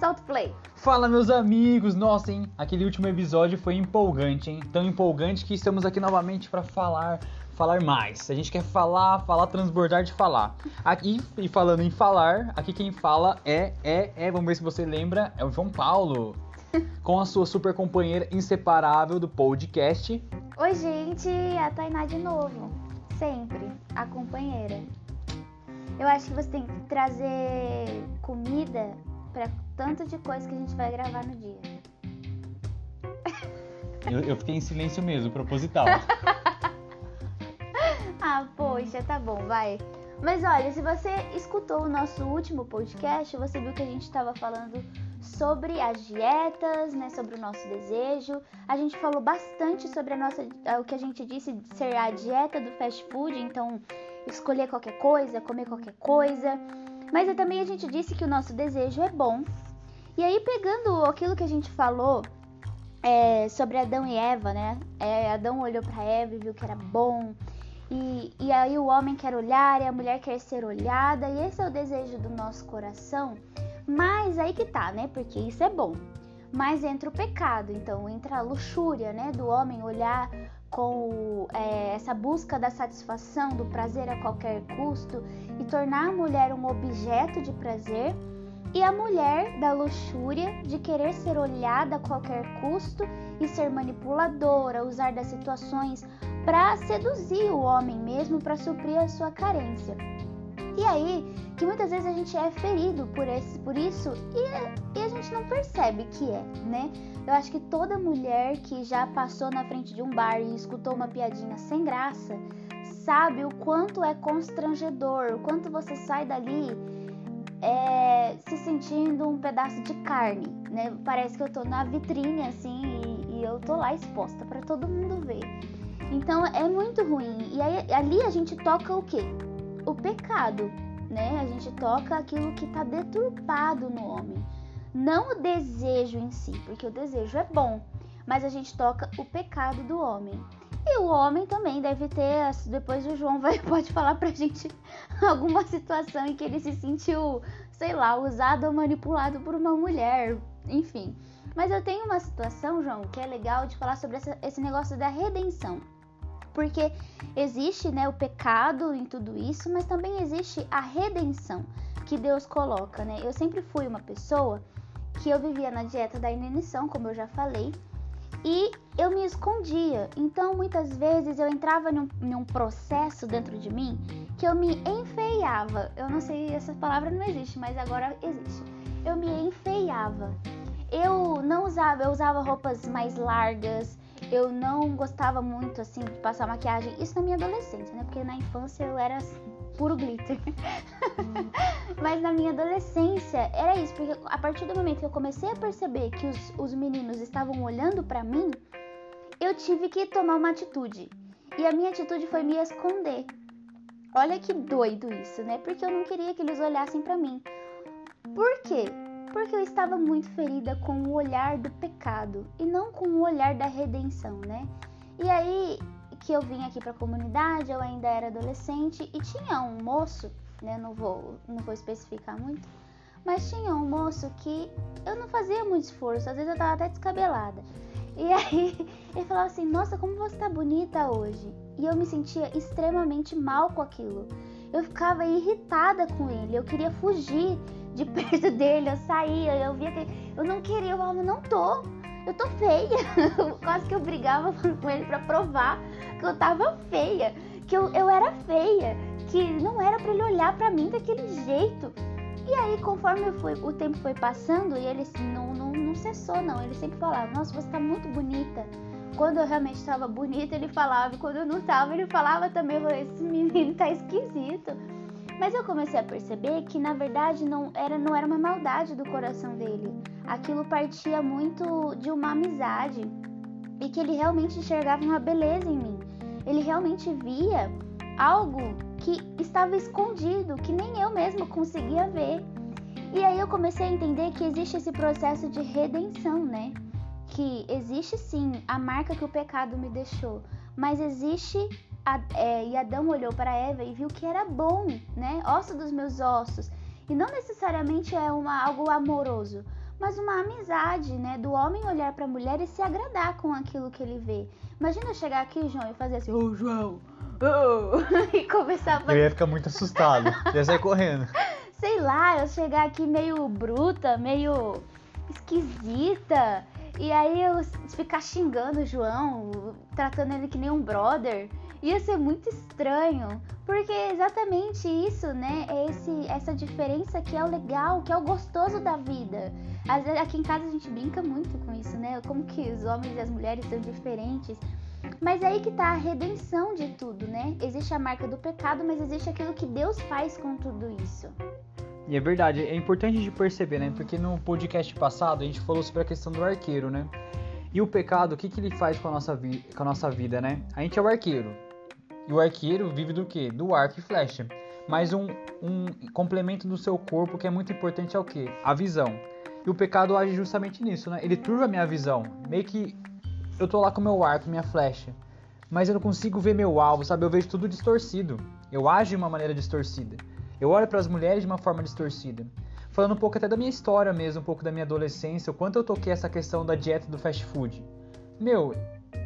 solta o play. Fala, meus amigos! Nossa, hein? Aquele último episódio foi empolgante, hein? Tão empolgante que estamos aqui novamente para falar, falar mais. A gente quer falar, falar, transbordar de falar. Aqui, e falando em falar, aqui quem fala é, é, é, vamos ver se você lembra, é o João Paulo. Com a sua super companheira inseparável do podcast. Oi, gente, a Tainá de novo. Sempre, a companheira. Eu acho que você tem que trazer comida para tanto de coisa que a gente vai gravar no dia. Eu, eu fiquei em silêncio mesmo, proposital. ah, poxa, tá bom, vai. Mas olha, se você escutou o nosso último podcast, você viu que a gente estava falando sobre as dietas, né, sobre o nosso desejo. A gente falou bastante sobre a nossa, o que a gente disse de ser a dieta do fast food, então escolher qualquer coisa, comer qualquer coisa. Mas também a gente disse que o nosso desejo é bom. E aí, pegando aquilo que a gente falou é, sobre Adão e Eva, né? É, Adão olhou para Eva e viu que era bom. E, e aí o homem quer olhar e a mulher quer ser olhada. E esse é o desejo do nosso coração. Mas aí que tá, né? Porque isso é bom. Mas entra o pecado, então entra a luxúria, né? Do homem olhar com é, essa busca da satisfação, do prazer a qualquer custo e tornar a mulher um objeto de prazer, e a mulher da luxúria de querer ser olhada a qualquer custo e ser manipuladora, usar das situações para seduzir o homem mesmo para suprir a sua carência. E aí que muitas vezes a gente é ferido por, esse, por isso e, e a gente não percebe que é, né? Eu acho que toda mulher que já passou na frente de um bar e escutou uma piadinha sem graça sabe o quanto é constrangedor, o quanto você sai dali é, se sentindo um pedaço de carne, né? Parece que eu tô na vitrine assim e, e eu tô lá exposta para todo mundo ver. Então é muito ruim. E aí, ali a gente toca o quê? O pecado, né? A gente toca aquilo que está deturpado no homem. Não o desejo em si, porque o desejo é bom, mas a gente toca o pecado do homem. E o homem também deve ter, depois o João vai, pode falar pra gente alguma situação em que ele se sentiu, sei lá, usado ou manipulado por uma mulher, enfim. Mas eu tenho uma situação, João, que é legal de falar sobre essa, esse negócio da redenção. Porque existe né, o pecado em tudo isso, mas também existe a redenção que Deus coloca, né? Eu sempre fui uma pessoa que eu vivia na dieta da inanição, como eu já falei, e eu me escondia. Então, muitas vezes eu entrava num, num, processo dentro de mim que eu me enfeiava. Eu não sei, essa palavra não existe, mas agora existe. Eu me enfeiava. Eu não usava, eu usava roupas mais largas. Eu não gostava muito assim de passar maquiagem. Isso na minha adolescência, né? Porque na infância eu era puro glitter. Mas na minha adolescência era isso, porque a partir do momento que eu comecei a perceber que os, os meninos estavam olhando para mim, eu tive que tomar uma atitude. E a minha atitude foi me esconder. Olha que doido isso, né? Porque eu não queria que eles olhassem para mim. Por quê? Porque eu estava muito ferida com o olhar do pecado e não com o olhar da redenção, né? E aí que eu vim aqui para a comunidade, eu ainda era adolescente e tinha um moço, né, não vou, não vou especificar muito, mas tinha um moço que eu não fazia muito esforço, às vezes eu tava até descabelada. E aí ele falava assim: "Nossa, como você tá bonita hoje". E eu me sentia extremamente mal com aquilo. Eu ficava irritada com ele, eu queria fugir de perto dele, eu saía, eu via que eu não queria, eu falava, não tô eu tô feia. Quase que eu brigava com ele para provar que eu tava feia, que eu, eu era feia, que não era para ele olhar para mim daquele jeito. E aí, conforme fui, o tempo foi passando, e ele assim, não, não, não cessou, não. Ele sempre falava: Nossa, você tá muito bonita. Quando eu realmente estava bonita, ele falava. Quando eu não tava, ele falava também. Eu falei: Esse menino tá esquisito. Mas eu comecei a perceber que na verdade não era, não era uma maldade do coração dele. Aquilo partia muito de uma amizade e que ele realmente enxergava uma beleza em mim. Ele realmente via algo que estava escondido, que nem eu mesma conseguia ver. E aí eu comecei a entender que existe esse processo de redenção, né? Que existe sim a marca que o pecado me deixou, mas existe é, e Adão olhou para Eva e viu que era bom, né? Osso dos meus ossos. E não necessariamente é uma, algo amoroso, mas uma amizade, né? Do homem olhar para a mulher e se agradar com aquilo que ele vê. Imagina eu chegar aqui, João, e fazer assim, ô oh, João, oh! e começar a fazer. Eu ia ficar muito assustado, ia sair correndo. Sei lá, eu chegar aqui meio bruta, meio esquisita. E aí eu ficar xingando o João, tratando ele que nem um brother ia ser muito estranho, porque é exatamente isso, né? É esse, essa diferença que é o legal, que é o gostoso da vida. Às vezes, aqui em casa a gente brinca muito com isso, né? Como que os homens e as mulheres são diferentes. Mas é aí que tá a redenção de tudo, né? Existe a marca do pecado, mas existe aquilo que Deus faz com tudo isso. E é verdade, é importante de perceber, né? Porque no podcast passado a gente falou sobre a questão do arqueiro, né? E o pecado, o que, que ele faz com a, nossa com a nossa vida, né? A gente é o arqueiro. E o arqueiro vive do que? Do arco e flecha. Mas um, um complemento do seu corpo que é muito importante é o que? A visão. E o pecado age justamente nisso, né? Ele turva a minha visão. Meio que eu tô lá com meu arco, minha flecha. Mas eu não consigo ver meu alvo, sabe? Eu vejo tudo distorcido. Eu ajo de uma maneira distorcida. Eu olho para as mulheres de uma forma distorcida. Falando um pouco até da minha história mesmo, um pouco da minha adolescência, o quanto eu toquei essa questão da dieta do fast food. Meu,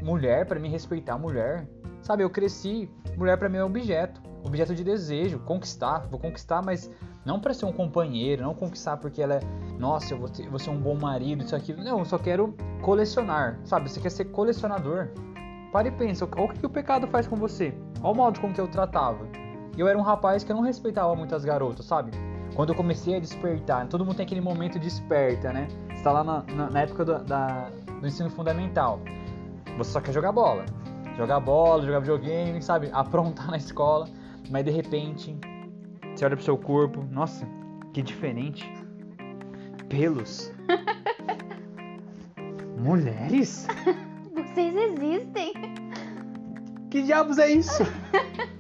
mulher, para me respeitar mulher, Sabe, eu cresci, mulher para mim é um objeto, objeto de desejo, conquistar, vou conquistar, mas não para ser um companheiro, não conquistar porque ela é, nossa, eu vou, ter, vou ser um bom marido, isso aqui. Não, eu só quero colecionar, sabe? Você quer ser colecionador? Pare e pensa, o que, que o pecado faz com você? Olha o modo com que eu tratava. Eu era um rapaz que eu não respeitava muitas garotas, sabe? Quando eu comecei a despertar, todo mundo tem aquele momento desperta, né? Você tá lá na, na, na época do, da, do ensino fundamental. Você só quer jogar bola jogar bola, jogar videogame, sabe? Aprontar na escola, mas de repente você olha pro seu corpo, nossa, que diferente. Pelos. Mulheres? Vocês existem. Que diabos é isso?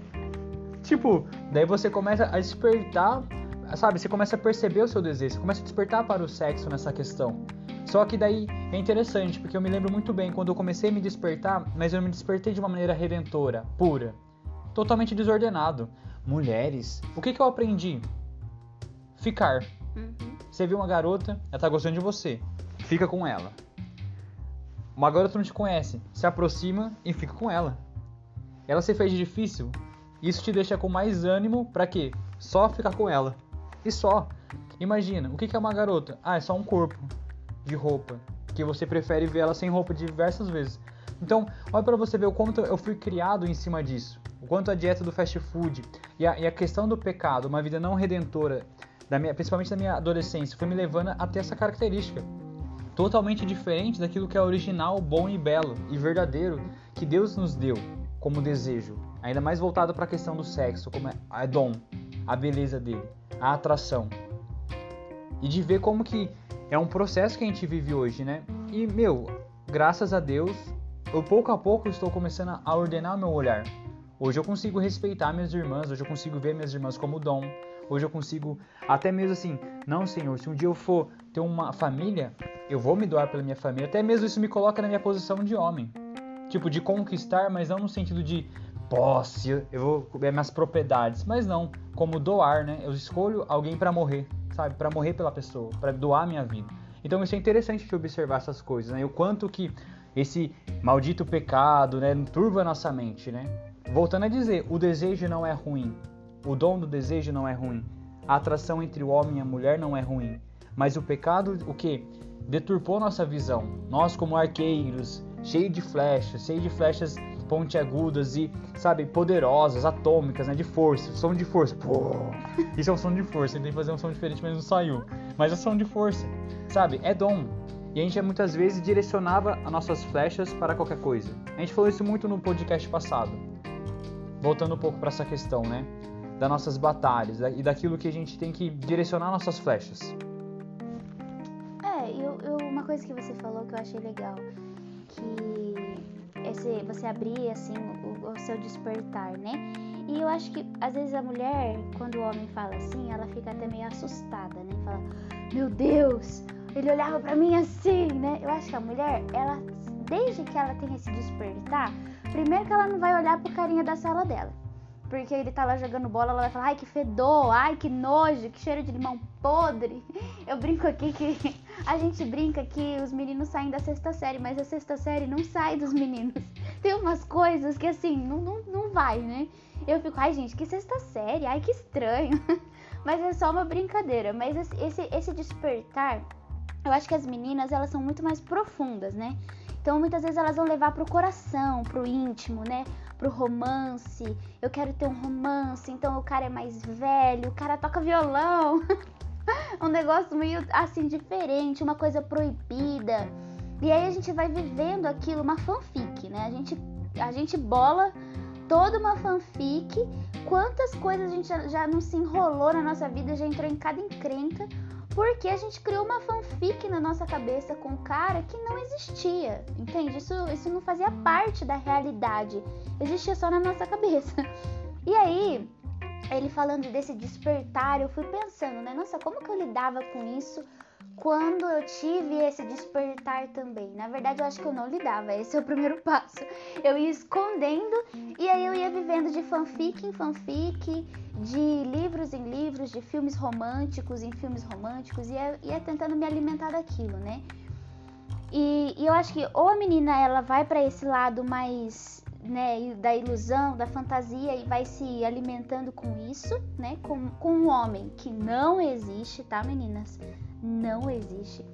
tipo, daí você começa a despertar, sabe? Você começa a perceber o seu desejo, você começa a despertar para o sexo nessa questão. Só que daí é interessante, porque eu me lembro muito bem quando eu comecei a me despertar, mas eu me despertei de uma maneira redentora, pura, totalmente desordenado. Mulheres, o que, que eu aprendi? Ficar. Uhum. Você viu uma garota, ela tá gostando de você, fica com ela. Uma garota não te conhece, se aproxima e fica com ela. Ela se fez difícil, isso te deixa com mais ânimo para quê? Só ficar com ela. E só. Imagina, o que é uma garota? Ah, é só um corpo de roupa, que você prefere ver ela sem roupa diversas vezes. Então, olha para você ver o quanto eu fui criado em cima disso, o quanto a dieta do fast food e a, e a questão do pecado, uma vida não redentora, da minha, principalmente da minha adolescência, foi me levando a ter essa característica. Totalmente diferente daquilo que é original, bom e belo e verdadeiro que Deus nos deu como desejo. Ainda mais voltado para a questão do sexo, como é dom, a beleza dele, a atração. E de ver como que é um processo que a gente vive hoje, né? E, meu, graças a Deus, eu pouco a pouco estou começando a ordenar meu olhar. Hoje eu consigo respeitar minhas irmãs, hoje eu consigo ver minhas irmãs como dom. Hoje eu consigo, até mesmo assim, não, Senhor, se um dia eu for ter uma família, eu vou me doar pela minha família. Até mesmo isso me coloca na minha posição de homem. Tipo, de conquistar, mas não no sentido de posse, eu vou comer minhas propriedades. Mas não, como doar, né? Eu escolho alguém para morrer sabe? Para morrer pela pessoa, para doar minha vida. Então isso é interessante de observar essas coisas, né? E o quanto que esse maldito pecado, né, turva nossa mente, né? Voltando a dizer, o desejo não é ruim. O dom do desejo não é ruim. A atração entre o homem e a mulher não é ruim. Mas o pecado, o que? Deturpou nossa visão. Nós como arqueiros, cheio de flechas, cheio de flechas pontiagudas e, sabe, poderosas, atômicas, né? De força, som de força. Pô, isso é um som de força. Tentei fazer um som diferente, mas não saiu. Mas é som de força, sabe? É dom. E a gente muitas vezes direcionava as nossas flechas para qualquer coisa. A gente falou isso muito no podcast passado. Voltando um pouco para essa questão, né? Das nossas batalhas e daquilo que a gente tem que direcionar nossas flechas. É, eu, eu, uma coisa que você falou que eu achei legal, que esse, você abrir assim o, o, seu despertar, né? E eu acho que às vezes a mulher, quando o homem fala assim, ela fica até meio assustada, né? Fala, meu Deus, ele olhava para mim assim, né? Eu acho que a mulher, ela, desde que ela tem esse despertar, primeiro que ela não vai olhar pro carinha da sala dela. Porque ele tá lá jogando bola, ela vai falar, ai que fedor, ai que nojo, que cheiro de limão podre. Eu brinco aqui que a gente brinca que os meninos saem da sexta série, mas a sexta série não sai dos meninos. Tem umas coisas que assim, não, não, não vai, né? Eu fico, ai gente, que sexta série, ai que estranho. Mas é só uma brincadeira. Mas esse, esse despertar, eu acho que as meninas elas são muito mais profundas, né? Então muitas vezes elas vão levar pro coração, pro íntimo, né? Pro romance. Eu quero ter um romance, então o cara é mais velho, o cara toca violão. um negócio meio assim diferente, uma coisa proibida. E aí a gente vai vivendo aquilo, uma fanfic, né? A gente, a gente bola toda uma fanfic. Quantas coisas a gente já, já não se enrolou na nossa vida, já entrou em cada encrenca porque a gente criou uma fanfic na nossa cabeça com um cara que não existia, entende? Isso, isso não fazia parte da realidade, existia só na nossa cabeça. E aí, ele falando desse despertar, eu fui pensando, né? Nossa, como que eu lidava com isso quando eu tive esse despertar também. Na verdade, eu acho que eu não lidava, esse é o primeiro passo. Eu ia escondendo e aí eu ia vivendo de fanfic em fanfic, de livros em livros, de filmes românticos em filmes românticos, e ia, ia tentando me alimentar daquilo, né? E, e eu acho que ou a menina ela vai para esse lado mais né, da ilusão, da fantasia e vai se alimentando com isso, né, com, com um homem que não existe, tá, meninas? Não existe.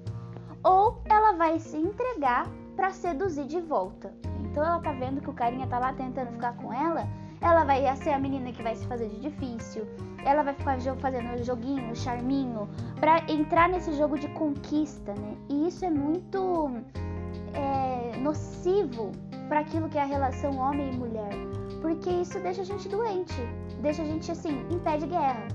Ou ela vai se entregar para seduzir de volta. Então ela tá vendo que o carinha tá lá tentando ficar com ela, ela vai ser a menina que vai se fazer de difícil, ela vai ficar fazendo joguinho, charminho, para entrar nesse jogo de conquista, né? E isso é muito é, nocivo para aquilo que é a relação homem e mulher, porque isso deixa a gente doente, deixa a gente assim, em pé de guerra.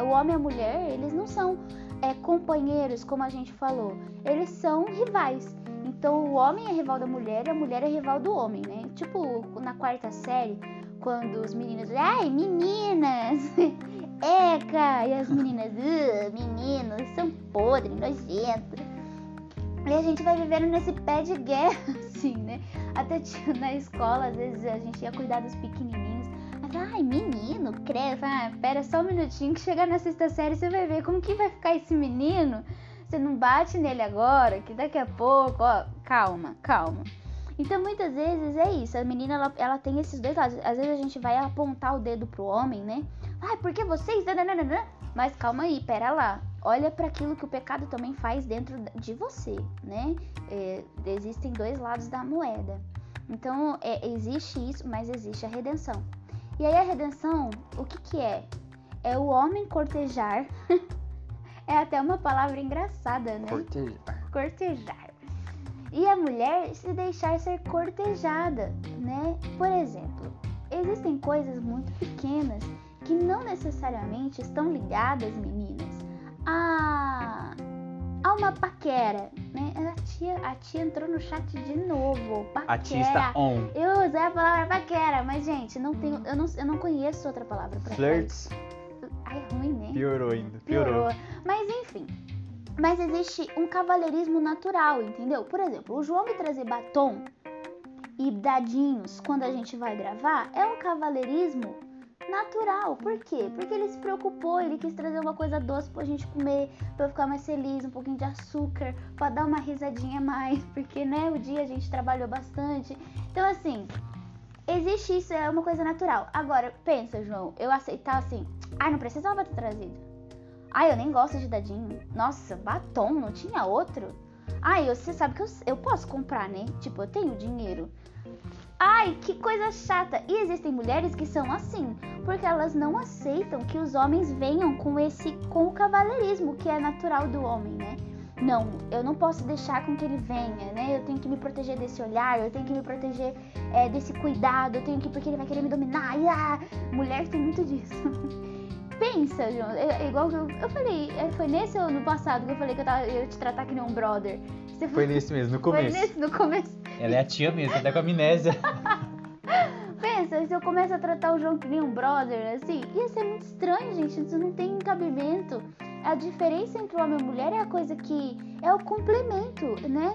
O homem e a mulher, eles não são é, companheiros, como a gente falou, eles são rivais. Então o homem é rival da mulher e a mulher é rival do homem, né? Tipo na quarta série, quando os meninos, ai meninas, eca, e as meninas, meninos, são podres, nojentos. E a gente vai vivendo nesse pé de guerra, assim, né? Até na escola, às vezes a gente ia cuidar dos pequenininhos. Ai, menino, cresce. Ah, pera só um minutinho que chegar na sexta série você vai ver como que vai ficar esse menino. Você não bate nele agora, que daqui a pouco, ó, calma, calma. Então muitas vezes é isso, a menina ela, ela tem esses dois lados. Às vezes a gente vai apontar o dedo pro homem, né? Ai, porque vocês. Mas calma aí, pera lá olha para aquilo que o pecado também faz dentro de você, né? É, existem dois lados da moeda. Então, é, existe isso, mas existe a redenção. E aí a redenção, o que que é? É o homem cortejar. é até uma palavra engraçada, né? Cortejar. Cortejar. E a mulher se deixar ser cortejada, né? Por exemplo, existem coisas muito pequenas que não necessariamente estão ligadas, meninas, a, a uma paquera, né? A tia, a tia entrou no chat de novo. Paquera. A tia está on. Eu usei a palavra paquera, mas gente, não tenho, eu, não, eu não conheço outra palavra pra Flirts. Ai, ruim, né? Piorou ainda. Piorou. Piorou. Mas enfim. Mas existe um cavalheirismo natural, entendeu? Por exemplo, o João me trazer batom e dadinhos quando a gente vai gravar é um cavalheirismo natural. Por quê? Porque ele se preocupou, ele quis trazer uma coisa doce pra gente comer, pra eu ficar mais feliz, um pouquinho de açúcar, pra dar uma risadinha a mais, porque né, o dia a gente trabalhou bastante. Então assim, existe isso, é uma coisa natural. Agora, pensa, João, eu aceitar assim, ai, não precisava ter trazido. Ai, eu nem gosto de dadinho. Nossa, batom, não tinha outro? Ai, você sabe que eu, eu posso comprar, né? Tipo, eu tenho dinheiro. Ai, que coisa chata! E existem mulheres que são assim, porque elas não aceitam que os homens venham com esse com o cavalheirismo que é natural do homem, né? Não, eu não posso deixar com que ele venha, né? Eu tenho que me proteger desse olhar, eu tenho que me proteger é, desse cuidado, eu tenho que porque ele vai querer me dominar. Ah, mulher tem muito disso. Pensa, João, é, é igual que eu, eu falei, é, foi nesse ou no passado que eu falei que eu, tava, eu ia te tratar que nem um brother. Você foi, foi nesse mesmo, no começo. Foi nesse, no começo. Ela é a tia mesmo, até com amnésia. Pensa, se eu começo a tratar o João que nem um brother, assim, ia ser muito estranho, gente. Isso não tem cabimento. A diferença entre o homem e a mulher é a coisa que é o complemento, né?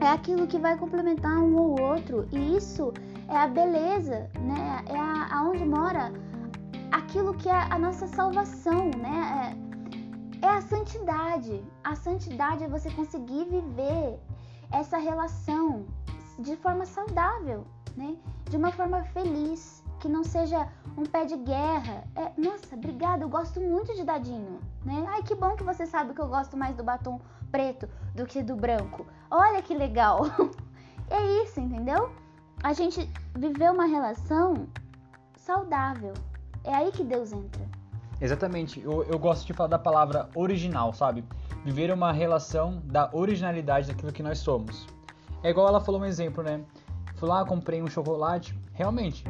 É aquilo que vai complementar um ou outro. E isso é a beleza, né? É a, aquilo que é a nossa salvação, né? É, é a santidade. A santidade é você conseguir viver essa relação de forma saudável, né? De uma forma feliz, que não seja um pé de guerra. É, nossa, obrigada, eu gosto muito de dadinho, né? Ai, que bom que você sabe que eu gosto mais do batom preto do que do branco. Olha que legal. é isso, entendeu? A gente viveu uma relação saudável. É aí que Deus entra. Exatamente. Eu, eu gosto de falar da palavra original, sabe? Viver uma relação da originalidade daquilo que nós somos. É igual ela falou um exemplo, né? Fui lá, comprei um chocolate. Realmente,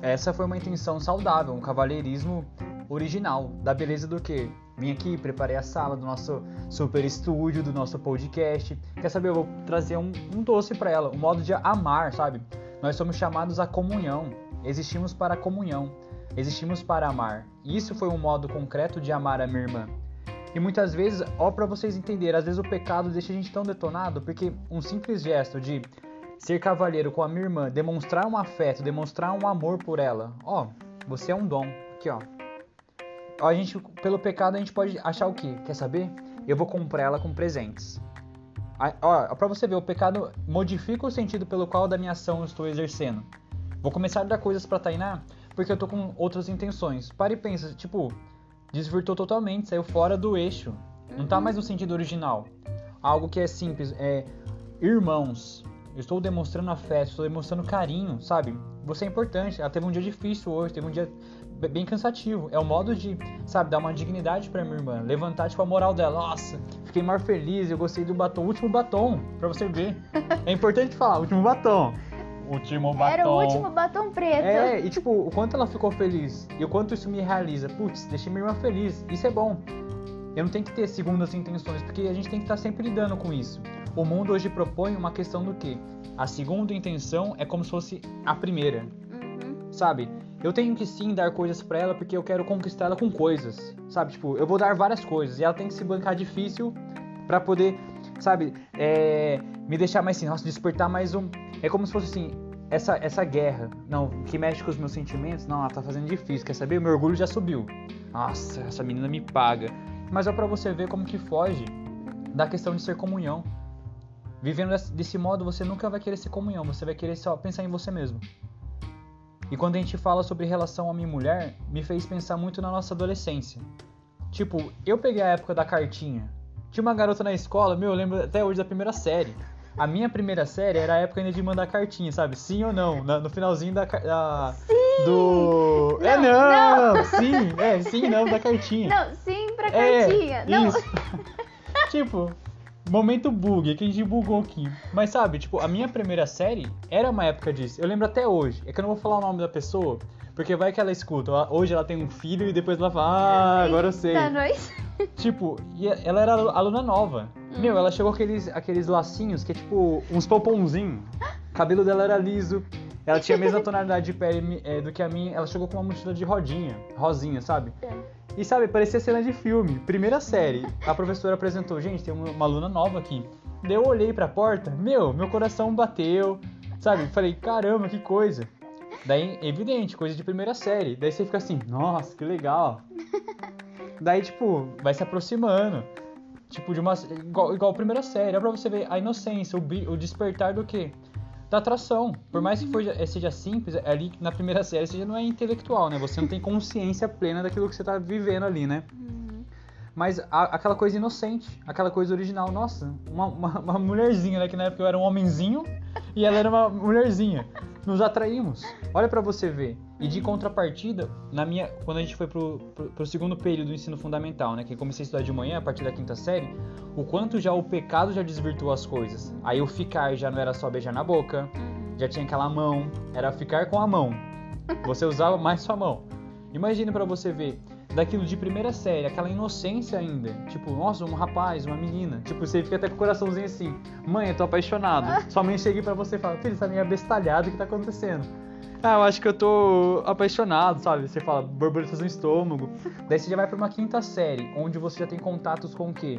essa foi uma intenção saudável, um cavalheirismo original. Da beleza do que? Vim aqui, preparei a sala do nosso super estúdio, do nosso podcast. Quer saber? Eu vou trazer um, um doce para ela, um modo de amar, sabe? Nós somos chamados à comunhão. Existimos para a comunhão. Existimos para amar. Isso foi um modo concreto de amar a minha irmã. E muitas vezes, ó, para vocês entenderem, às vezes o pecado deixa a gente tão detonado porque um simples gesto de ser cavalheiro com a minha irmã, demonstrar um afeto, demonstrar um amor por ela, ó, você é um dom. Aqui, ó. A gente, pelo pecado, a gente pode achar o quê? Quer saber? Eu vou comprar ela com presentes. Ó, pra você ver, o pecado modifica o sentido pelo qual da minha ação eu estou exercendo. Vou começar a dar coisas pra Tainá porque eu tô com outras intenções. Para e pensa, tipo, desvirtou totalmente, saiu fora do eixo. Não tá mais no sentido original. Algo que é simples, é irmãos. Eu estou demonstrando afeto, estou demonstrando carinho, sabe? Você é importante. Ela teve um dia difícil hoje, teve um dia bem cansativo. É o modo de, sabe, dar uma dignidade para minha irmã, levantar tipo a moral dela. Nossa, fiquei mais feliz, eu gostei do batom, o último batom, para você ver. É importante falar, último batom. Último batom. Era o último batom preto. É, e tipo, o quanto ela ficou feliz e o quanto isso me realiza. Putz, deixei minha irmã feliz. Isso é bom. Eu não tenho que ter segundas intenções, porque a gente tem que estar sempre lidando com isso. O mundo hoje propõe uma questão do que? A segunda intenção é como se fosse a primeira. Uhum. Sabe? Eu tenho que sim dar coisas para ela porque eu quero conquistar ela com coisas. Sabe? Tipo, eu vou dar várias coisas e ela tem que se bancar difícil para poder, sabe? É, me deixar mais assim, nossa, despertar mais um. É como se fosse assim, essa, essa guerra, não, que mexe com os meus sentimentos, não, ela tá fazendo difícil, quer saber? O meu orgulho já subiu. Nossa, essa menina me paga. Mas é para você ver como que foge da questão de ser comunhão. Vivendo desse modo, você nunca vai querer ser comunhão, você vai querer só pensar em você mesmo. E quando a gente fala sobre relação homem e mulher, me fez pensar muito na nossa adolescência. Tipo, eu peguei a época da cartinha. Tinha uma garota na escola, meu, eu lembro até hoje da primeira série. A minha primeira série era a época ainda de mandar cartinha, sabe? Sim ou não? no finalzinho da. da sim! Do. Não, é não, não! Sim, é, sim não da cartinha. Não, sim pra é, cartinha. É, não. Isso. tipo, Momento bug, que a gente bugou aqui. Mas sabe, tipo, a minha primeira série era uma época disso. Eu lembro até hoje. É que eu não vou falar o nome da pessoa, porque vai que ela escuta. Hoje ela tem um filho e depois ela fala, ah, agora eu sei. Tá nós. Tipo, ela era aluna nova. Hum. Meu, ela chegou com aqueles, aqueles lacinhos que é tipo uns pomponzinhos. O cabelo dela era liso. Ela tinha a mesma tonalidade de pele é, do que a minha. Ela chegou com uma mochila de rodinha, rosinha, sabe? É. E sabe, parecia cena de filme. Primeira série. A professora apresentou, gente, tem uma, uma aluna nova aqui. Daí eu olhei pra porta, meu, meu coração bateu. Sabe? Falei, caramba, que coisa. Daí, evidente, coisa de primeira série. Daí você fica assim, nossa, que legal. Daí, tipo, vai se aproximando. Tipo, de uma. Igual, igual a primeira série. É pra você ver a inocência, o, o despertar do quê? da atração. Por mais que for, eh, seja simples, é ali na primeira série você já não é intelectual, né? Você não tem consciência plena daquilo que você tá vivendo ali, né? Uhum. Mas a, aquela coisa inocente, aquela coisa original. Nossa, uma, uma, uma, mulherzinha, né? Que na época eu era um homenzinho e ela era uma mulherzinha. Nos atraímos. Olha para você ver. E de contrapartida, na minha, quando a gente foi pro, pro, pro, segundo período do ensino fundamental, né, que comecei a estudar de manhã a partir da quinta série, o quanto já o pecado já desvirtuou as coisas. Aí o ficar já não era só beijar na boca, já tinha aquela mão, era ficar com a mão. Você usava mais sua mão. Imagine para você ver daquilo de primeira série, aquela inocência ainda. Tipo, nossa, um rapaz, uma menina. Tipo, você fica até com o coraçãozinho assim: mãe, eu tô apaixonado. Sua mãe chega para você e fala: filho, você tá meio abestalhado, o que tá acontecendo? Ah, eu acho que eu tô apaixonado, sabe? Você fala borboletas no estômago. Daí você já vai pra uma quinta série, onde você já tem contatos com o quê?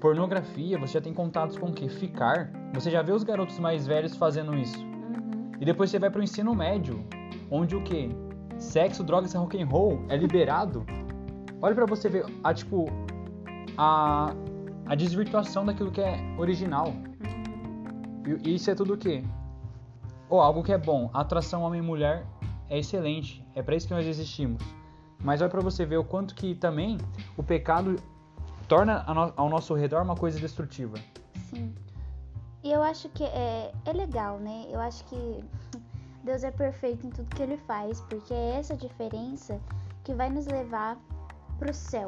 Pornografia, você já tem contatos com o quê? Ficar. Você já vê os garotos mais velhos fazendo isso. Uhum. E depois você vai pro ensino médio, onde o quê? Sexo, drogas e rock and roll é liberado, olha para você ver a tipo a, a desvirtuação daquilo que é original. E isso é tudo o quê? Ou algo que é bom. A atração homem-mulher é excelente. É para isso que nós existimos. Mas olha para você ver o quanto que também o pecado torna ao nosso redor uma coisa destrutiva. Sim. E eu acho que é, é legal, né? Eu acho que Deus é perfeito em tudo que ele faz, porque é essa diferença que vai nos levar pro céu,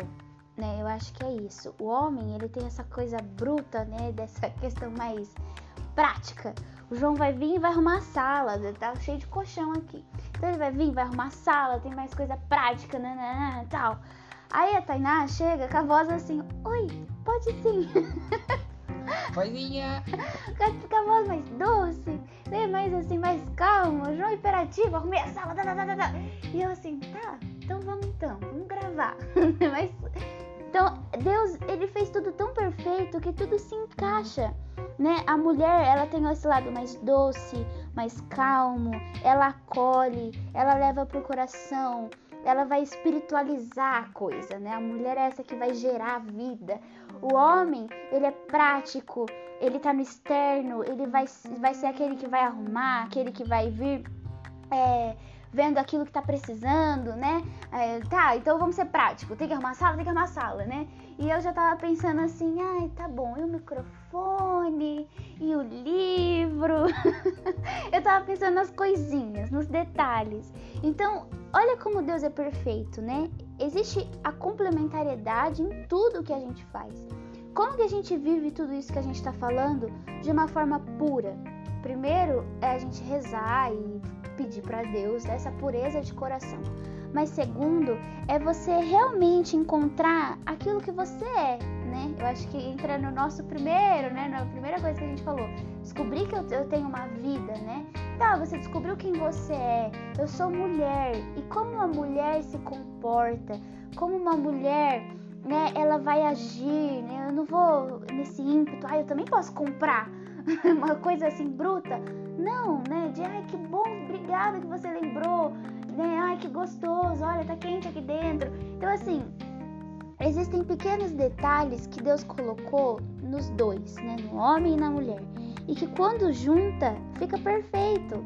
né? Eu acho que é isso. O homem, ele tem essa coisa bruta, né, dessa questão mais prática. O João vai vir e vai arrumar a sala, tá cheio de colchão aqui. Então ele vai vir, vai arrumar a sala, tem mais coisa prática, né, né, né tal. Aí a Tainá chega com a voz assim: Oi, pode sim. Vozinha. Com a voz mais doce, né? mais assim, mais calma. João imperativo, arrumei a sala. Tá, tá. E eu assim: Tá, então vamos então, vamos gravar. Mas. Então, Deus, ele fez tudo tão perfeito que tudo se encaixa, né? A mulher, ela tem esse lado mais doce, mais calmo, ela acolhe, ela leva pro coração, ela vai espiritualizar a coisa, né? A mulher é essa que vai gerar a vida. O homem, ele é prático, ele tá no externo, ele vai, vai ser aquele que vai arrumar, aquele que vai vir é, vendo aquilo que tá precisando, né? É, tá, então vamos ser prático, tem que arrumar sala, tem que arrumar sala, né? E eu já tava pensando assim, ai, tá bom, e o microfone, e o livro. eu tava pensando nas coisinhas, nos detalhes. Então, olha como Deus é perfeito, né? Existe a complementariedade em tudo que a gente faz. Como que a gente vive tudo isso que a gente está falando de uma forma pura? Primeiro é a gente rezar e pedir para Deus essa pureza de coração. Mas segundo é você realmente encontrar aquilo que você é, né? Eu acho que entra no nosso primeiro, né? Na primeira coisa que a gente falou, descobrir que eu, tenho uma vida, né? Tá, você descobriu quem você é. Eu sou mulher e como uma mulher se comporta, como uma mulher né, ela vai agir, né? Eu não vou nesse ímpeto, ah, eu também posso comprar uma coisa assim bruta. Não, né? De ai que bom, obrigada que você lembrou, né? Ai que gostoso, olha, tá quente aqui dentro. Então assim, existem pequenos detalhes que Deus colocou nos dois, né? No homem e na mulher. E que quando junta, fica perfeito.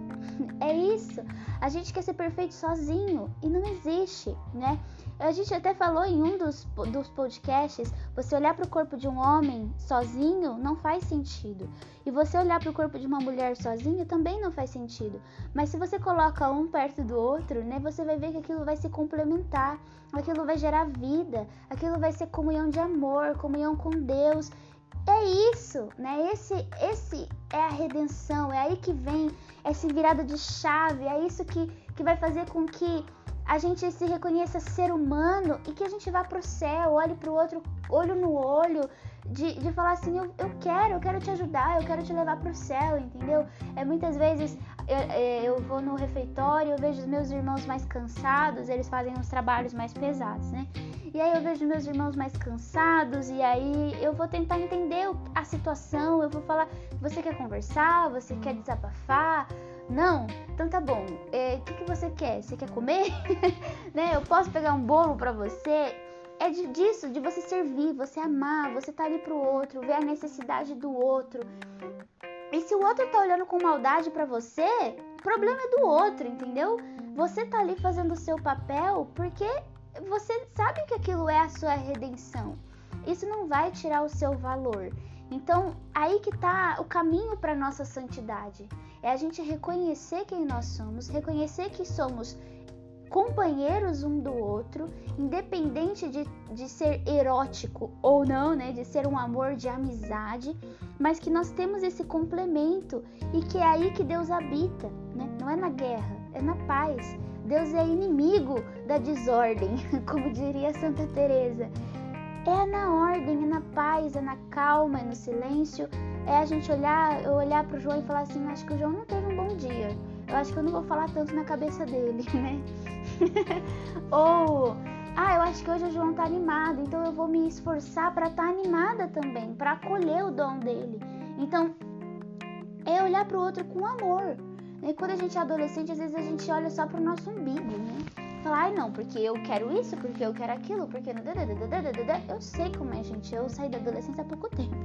É isso. A gente quer ser perfeito sozinho e não existe, né? A gente até falou em um dos, dos podcasts, você olhar para o corpo de um homem sozinho não faz sentido. E você olhar para o corpo de uma mulher sozinho também não faz sentido. Mas se você coloca um perto do outro, né, você vai ver que aquilo vai se complementar, aquilo vai gerar vida, aquilo vai ser comunhão de amor, comunhão com Deus. É isso, né? Esse, esse é a redenção, é aí que vem essa virada de chave, é isso que, que vai fazer com que a gente se reconheça ser humano e que a gente vá pro céu, olhe pro outro, olho no olho, de, de falar assim, eu, eu quero, eu quero te ajudar, eu quero te levar pro céu, entendeu? É muitas vezes eu, é, eu vou no refeitório, eu vejo os meus irmãos mais cansados, eles fazem uns trabalhos mais pesados, né? E aí eu vejo meus irmãos mais cansados e aí eu vou tentar entender a situação, eu vou falar, você quer conversar, você quer desabafar, não? Então tá bom. O é, que, que você quer? Você quer comer? né? Eu posso pegar um bolo para você? É de, disso, de você servir, você amar, você tá ali pro outro, ver a necessidade do outro. E se o outro tá olhando com maldade para você, o problema é do outro, entendeu? Você tá ali fazendo o seu papel porque você sabe que aquilo é a sua redenção. Isso não vai tirar o seu valor. Então, aí que tá o caminho para nossa santidade. É a gente reconhecer quem nós somos, reconhecer que somos companheiros um do outro, independente de, de ser erótico ou não, né? De ser um amor de amizade, mas que nós temos esse complemento e que é aí que Deus habita, né? Não é na guerra, é na paz. Deus é inimigo da desordem, como diria Santa Teresa. É na ordem, é na paz, é na calma, é no silêncio. É a gente olhar, eu olhar pro João e falar assim, acho que o João não teve um bom dia. Eu acho que eu não vou falar tanto na cabeça dele, né? Ou, ah, eu acho que hoje o João tá animado, então eu vou me esforçar para estar tá animada também, para acolher o dom dele. Então, é olhar pro outro com amor. E quando a gente é adolescente, às vezes a gente olha só pro nosso umbigo, né? Fala, ai não, porque eu quero isso, porque eu quero aquilo, porque. Eu sei como é, gente. Eu saí da adolescência há pouco tempo.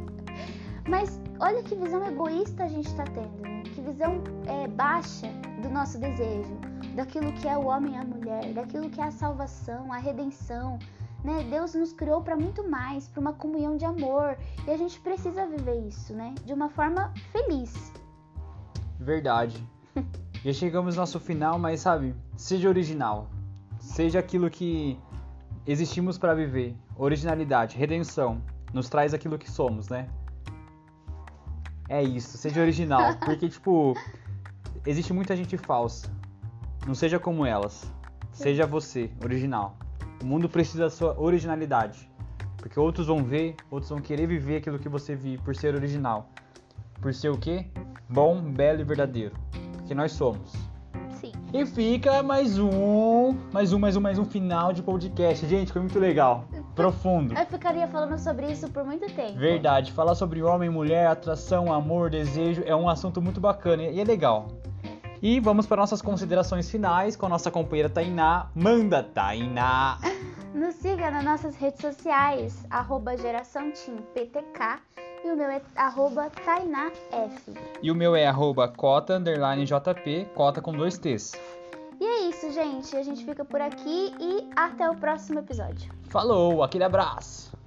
Mas olha que visão egoísta a gente tá tendo, né? Que visão é, baixa do nosso desejo, daquilo que é o homem e a mulher, daquilo que é a salvação, a redenção. Né? Deus nos criou para muito mais, para uma comunhão de amor, e a gente precisa viver isso, né? De uma forma feliz. Verdade. Já chegamos no nosso final, mas sabe, seja original. Seja aquilo que existimos para viver. Originalidade, redenção. Nos traz aquilo que somos, né? É isso, seja original. Porque, tipo, existe muita gente falsa. Não seja como elas. Seja você, original. O mundo precisa da sua originalidade. Porque outros vão ver, outros vão querer viver aquilo que você vive por ser original. Por ser o quê? Bom, belo e verdadeiro. Porque nós somos. Sim. E fica mais um, mais um, mais um, mais um final de podcast. Gente, foi muito legal. Profundo. Eu ficaria falando sobre isso por muito tempo. Verdade. Falar sobre homem, mulher, atração, amor, desejo é um assunto muito bacana e é legal. E vamos para nossas considerações finais com a nossa companheira Tainá. Manda, Tainá! Nos siga nas nossas redes sociais, arroba geração PTK e o meu é arroba tainaf. E o meu é arroba cota underline jp, cota com dois T's. E é isso, gente. A gente fica por aqui e até o próximo episódio. Falou, aquele abraço!